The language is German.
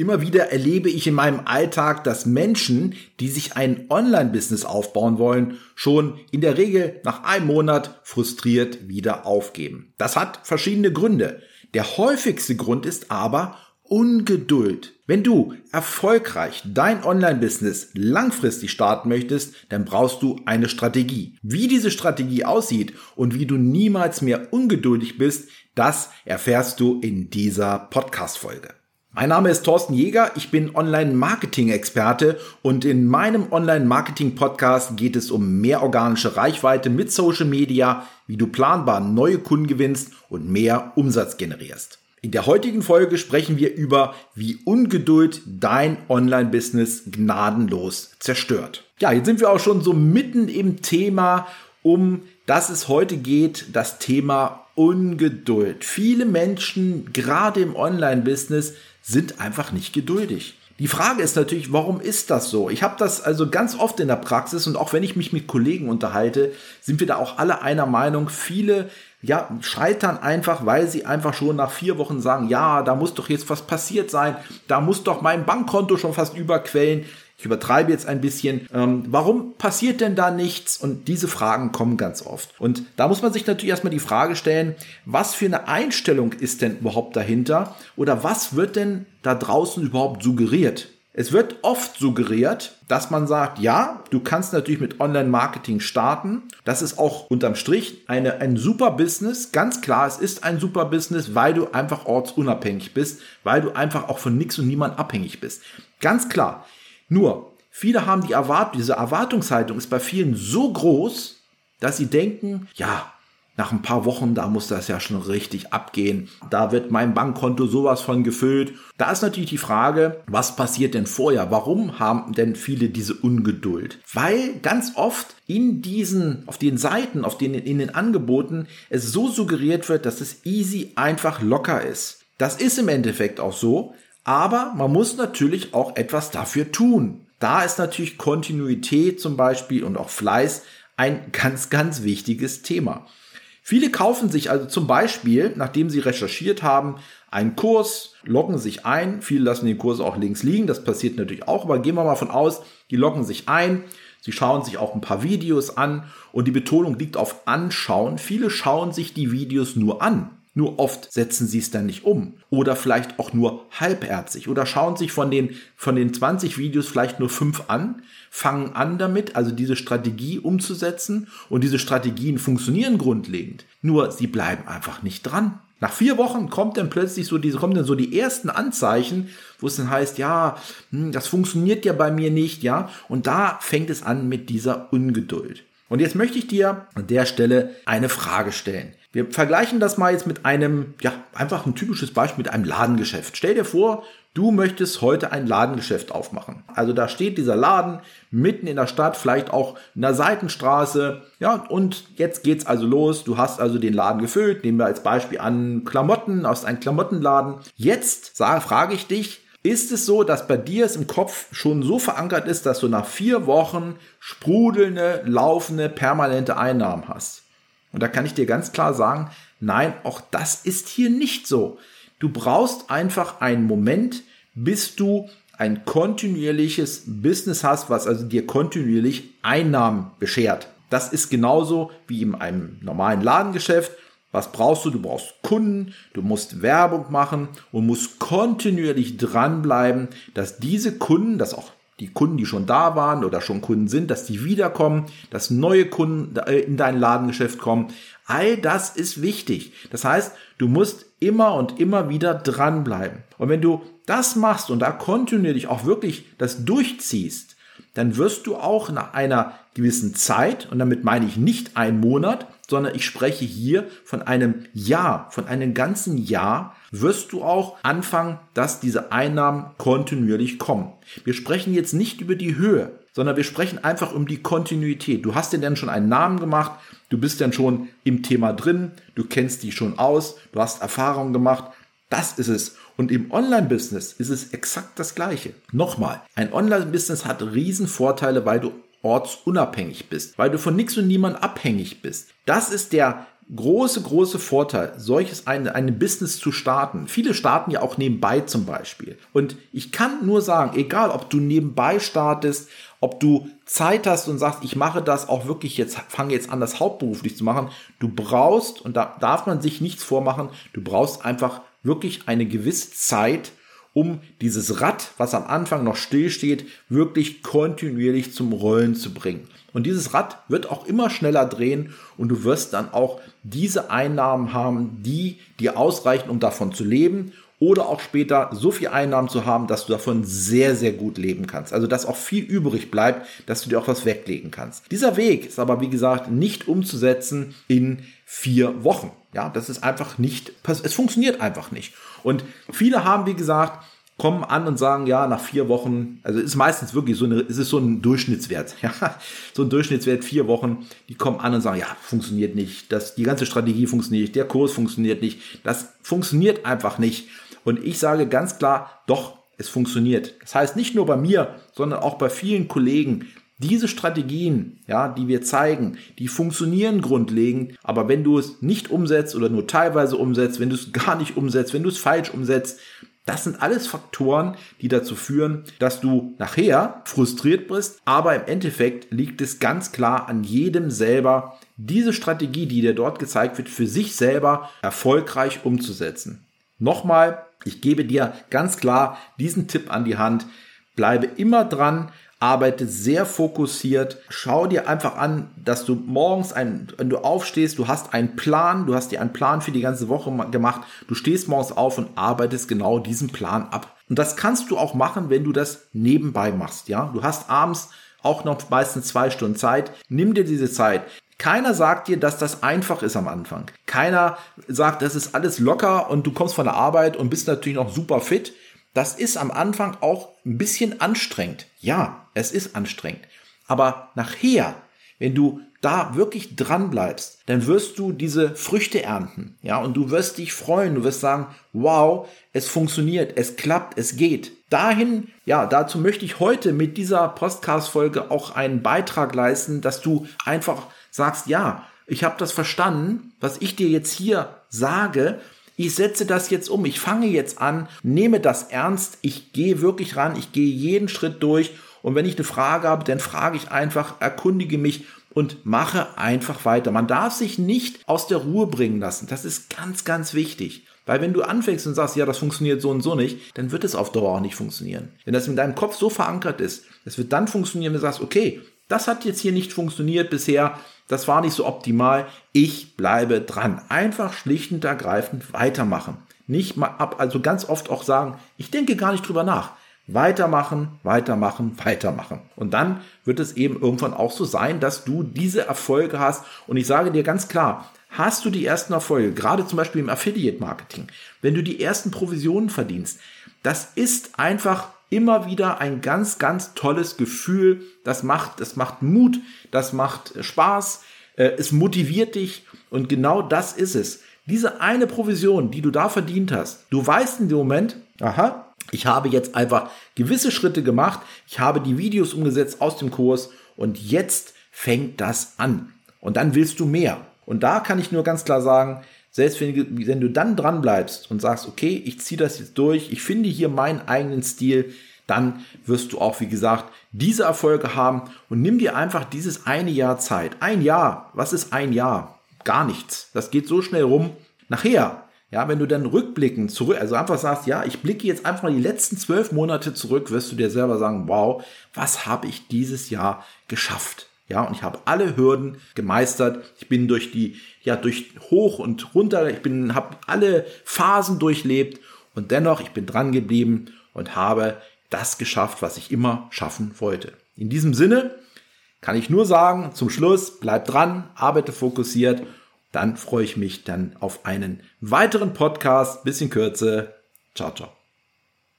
Immer wieder erlebe ich in meinem Alltag, dass Menschen, die sich ein Online-Business aufbauen wollen, schon in der Regel nach einem Monat frustriert wieder aufgeben. Das hat verschiedene Gründe. Der häufigste Grund ist aber Ungeduld. Wenn du erfolgreich dein Online-Business langfristig starten möchtest, dann brauchst du eine Strategie. Wie diese Strategie aussieht und wie du niemals mehr ungeduldig bist, das erfährst du in dieser Podcast-Folge. Mein Name ist Thorsten Jäger, ich bin Online-Marketing-Experte und in meinem Online-Marketing-Podcast geht es um mehr organische Reichweite mit Social Media, wie du planbar neue Kunden gewinnst und mehr Umsatz generierst. In der heutigen Folge sprechen wir über, wie Ungeduld dein Online-Business gnadenlos zerstört. Ja, jetzt sind wir auch schon so mitten im Thema, um das es heute geht, das Thema Ungeduld. Viele Menschen, gerade im Online-Business, sind einfach nicht geduldig. Die Frage ist natürlich, warum ist das so? Ich habe das also ganz oft in der Praxis und auch wenn ich mich mit Kollegen unterhalte, sind wir da auch alle einer Meinung. Viele ja, scheitern einfach, weil sie einfach schon nach vier Wochen sagen, ja, da muss doch jetzt was passiert sein, da muss doch mein Bankkonto schon fast überquellen. Ich übertreibe jetzt ein bisschen. Ähm, warum passiert denn da nichts? Und diese Fragen kommen ganz oft. Und da muss man sich natürlich erstmal die Frage stellen, was für eine Einstellung ist denn überhaupt dahinter? Oder was wird denn da draußen überhaupt suggeriert? Es wird oft suggeriert, dass man sagt, ja, du kannst natürlich mit Online-Marketing starten. Das ist auch unterm Strich eine, ein super Business. Ganz klar, es ist ein super Business, weil du einfach ortsunabhängig bist, weil du einfach auch von nichts und niemand abhängig bist. Ganz klar. Nur, viele haben die Erwartung, diese Erwartungshaltung ist bei vielen so groß, dass sie denken, ja, nach ein paar Wochen, da muss das ja schon richtig abgehen. Da wird mein Bankkonto sowas von gefüllt. Da ist natürlich die Frage, was passiert denn vorher? Warum haben denn viele diese Ungeduld? Weil ganz oft in diesen, auf den Seiten, auf den, in den Angeboten es so suggeriert wird, dass es easy, einfach locker ist. Das ist im Endeffekt auch so. Aber man muss natürlich auch etwas dafür tun. Da ist natürlich Kontinuität zum Beispiel und auch Fleiß ein ganz, ganz wichtiges Thema. Viele kaufen sich also zum Beispiel, nachdem sie recherchiert haben, einen Kurs, loggen sich ein. Viele lassen den Kurs auch links liegen. Das passiert natürlich auch. Aber gehen wir mal von aus, die loggen sich ein. Sie schauen sich auch ein paar Videos an und die Betonung liegt auf anschauen. Viele schauen sich die Videos nur an. Nur oft setzen sie es dann nicht um. Oder vielleicht auch nur halbherzig. Oder schauen sich von den, von den 20 Videos vielleicht nur fünf an, fangen an damit, also diese Strategie umzusetzen. Und diese Strategien funktionieren grundlegend. Nur sie bleiben einfach nicht dran. Nach vier Wochen kommt dann plötzlich so diese, kommen dann so die ersten Anzeichen, wo es dann heißt, ja, hm, das funktioniert ja bei mir nicht, ja. Und da fängt es an mit dieser Ungeduld. Und jetzt möchte ich dir an der Stelle eine Frage stellen. Wir vergleichen das mal jetzt mit einem, ja, einfach ein typisches Beispiel mit einem Ladengeschäft. Stell dir vor, du möchtest heute ein Ladengeschäft aufmachen. Also da steht dieser Laden mitten in der Stadt, vielleicht auch in der Seitenstraße. Ja, und jetzt geht's also los. Du hast also den Laden gefüllt. Nehmen wir als Beispiel an Klamotten aus einem Klamottenladen. Jetzt sage, frage ich dich, ist es so, dass bei dir es im Kopf schon so verankert ist, dass du nach vier Wochen sprudelnde, laufende, permanente Einnahmen hast? Und da kann ich dir ganz klar sagen, nein, auch das ist hier nicht so. Du brauchst einfach einen Moment, bis du ein kontinuierliches Business hast, was also dir kontinuierlich Einnahmen beschert. Das ist genauso wie in einem normalen Ladengeschäft. Was brauchst du? Du brauchst Kunden, du musst Werbung machen und musst kontinuierlich dranbleiben, dass diese Kunden, dass auch die Kunden, die schon da waren oder schon Kunden sind, dass die wiederkommen, dass neue Kunden äh, in dein Ladengeschäft kommen. All das ist wichtig. Das heißt, du musst immer und immer wieder dranbleiben. Und wenn du das machst und da kontinuierlich auch wirklich das durchziehst, dann wirst du auch nach einer gewissen Zeit, und damit meine ich nicht einen Monat, sondern ich spreche hier von einem Jahr, von einem ganzen Jahr, wirst du auch anfangen, dass diese Einnahmen kontinuierlich kommen. Wir sprechen jetzt nicht über die Höhe, sondern wir sprechen einfach um die Kontinuität. Du hast dir dann schon einen Namen gemacht, du bist dann schon im Thema drin, du kennst die schon aus, du hast Erfahrungen gemacht. Das ist es. Und im Online-Business ist es exakt das Gleiche. Nochmal, ein Online-Business hat Riesenvorteile, weil du ortsunabhängig bist, weil du von nichts und niemand abhängig bist. Das ist der große, große Vorteil, solches eine, eine Business zu starten. Viele starten ja auch nebenbei zum Beispiel. Und ich kann nur sagen, egal ob du nebenbei startest, ob du Zeit hast und sagst, ich mache das auch wirklich jetzt, fange jetzt an, das hauptberuflich zu machen. Du brauchst, und da darf man sich nichts vormachen, du brauchst einfach wirklich eine gewisse Zeit, um dieses Rad, was am Anfang noch still steht, wirklich kontinuierlich zum Rollen zu bringen. Und dieses Rad wird auch immer schneller drehen und du wirst dann auch diese Einnahmen haben, die dir ausreichen, um davon zu leben oder auch später so viel Einnahmen zu haben, dass du davon sehr, sehr gut leben kannst. Also dass auch viel übrig bleibt, dass du dir auch was weglegen kannst. Dieser Weg ist aber, wie gesagt, nicht umzusetzen in vier Wochen. Ja, das ist einfach nicht, es funktioniert einfach nicht. Und viele haben, wie gesagt, kommen an und sagen, ja, nach vier Wochen, also ist meistens wirklich so eine, es ist so ein Durchschnittswert, ja, so ein Durchschnittswert, vier Wochen, die kommen an und sagen, ja, funktioniert nicht, das, die ganze Strategie funktioniert nicht, der Kurs funktioniert nicht, das funktioniert einfach nicht. Und ich sage ganz klar, doch, es funktioniert. Das heißt nicht nur bei mir, sondern auch bei vielen Kollegen, diese Strategien, ja, die wir zeigen, die funktionieren grundlegend, aber wenn du es nicht umsetzt oder nur teilweise umsetzt, wenn du es gar nicht umsetzt, wenn du es falsch umsetzt, das sind alles Faktoren, die dazu führen, dass du nachher frustriert bist, aber im Endeffekt liegt es ganz klar an jedem selber, diese Strategie, die dir dort gezeigt wird, für sich selber erfolgreich umzusetzen. Nochmal, ich gebe dir ganz klar diesen Tipp an die Hand. Bleibe immer dran, arbeite sehr fokussiert. Schau dir einfach an, dass du morgens, ein, wenn du aufstehst, du hast einen Plan, du hast dir einen Plan für die ganze Woche gemacht. Du stehst morgens auf und arbeitest genau diesen Plan ab. Und das kannst du auch machen, wenn du das nebenbei machst. Ja, du hast abends auch noch meistens zwei Stunden Zeit. Nimm dir diese Zeit. Keiner sagt dir, dass das einfach ist am Anfang. Keiner sagt, das ist alles locker und du kommst von der Arbeit und bist natürlich noch super fit. Das ist am Anfang auch ein bisschen anstrengend. Ja, es ist anstrengend. Aber nachher, wenn du da wirklich dran bleibst, dann wirst du diese Früchte ernten. Ja, und du wirst dich freuen. Du wirst sagen, wow, es funktioniert, es klappt, es geht. Dahin, ja, dazu möchte ich heute mit dieser Podcast-Folge auch einen Beitrag leisten, dass du einfach sagst, ja, ich habe das verstanden, was ich dir jetzt hier sage, ich setze das jetzt um, ich fange jetzt an, nehme das ernst, ich gehe wirklich ran, ich gehe jeden Schritt durch und wenn ich eine Frage habe, dann frage ich einfach, erkundige mich und mache einfach weiter. Man darf sich nicht aus der Ruhe bringen lassen. Das ist ganz, ganz wichtig. Weil wenn du anfängst und sagst, ja, das funktioniert so und so nicht, dann wird es auf Dauer auch nicht funktionieren. Wenn das in deinem Kopf so verankert ist, es wird dann funktionieren, wenn du sagst, okay, das hat jetzt hier nicht funktioniert bisher, das war nicht so optimal, ich bleibe dran. Einfach schlicht und ergreifend weitermachen. Nicht mal ab, also ganz oft auch sagen, ich denke gar nicht drüber nach. Weitermachen, weitermachen, weitermachen. Und dann wird es eben irgendwann auch so sein, dass du diese Erfolge hast. Und ich sage dir ganz klar, hast du die ersten Erfolge, gerade zum Beispiel im Affiliate Marketing, wenn du die ersten Provisionen verdienst, das ist einfach immer wieder ein ganz, ganz tolles Gefühl. Das macht, das macht Mut, das macht Spaß, äh, es motiviert dich und genau das ist es. Diese eine Provision, die du da verdient hast, du weißt in dem Moment, aha, ich habe jetzt einfach gewisse Schritte gemacht, ich habe die Videos umgesetzt aus dem Kurs und jetzt fängt das an. Und dann willst du mehr. Und da kann ich nur ganz klar sagen, selbst wenn, wenn du dann dran bleibst und sagst, okay, ich ziehe das jetzt durch, ich finde hier meinen eigenen Stil, dann wirst du auch, wie gesagt, diese Erfolge haben und nimm dir einfach dieses eine Jahr Zeit. Ein Jahr, was ist ein Jahr? Gar nichts. Das geht so schnell rum. Nachher, ja, wenn du dann rückblicken zurück, also einfach sagst, ja, ich blicke jetzt einfach mal die letzten zwölf Monate zurück, wirst du dir selber sagen, wow, was habe ich dieses Jahr geschafft? Ja, und ich habe alle Hürden gemeistert. Ich bin durch die, ja, durch hoch und runter. Ich bin, habe alle Phasen durchlebt und dennoch, ich bin dran geblieben und habe das geschafft, was ich immer schaffen wollte. In diesem Sinne kann ich nur sagen, zum Schluss, bleib dran, arbeite fokussiert. Dann freue ich mich dann auf einen weiteren Podcast. Bisschen kürzer. Ciao, ciao.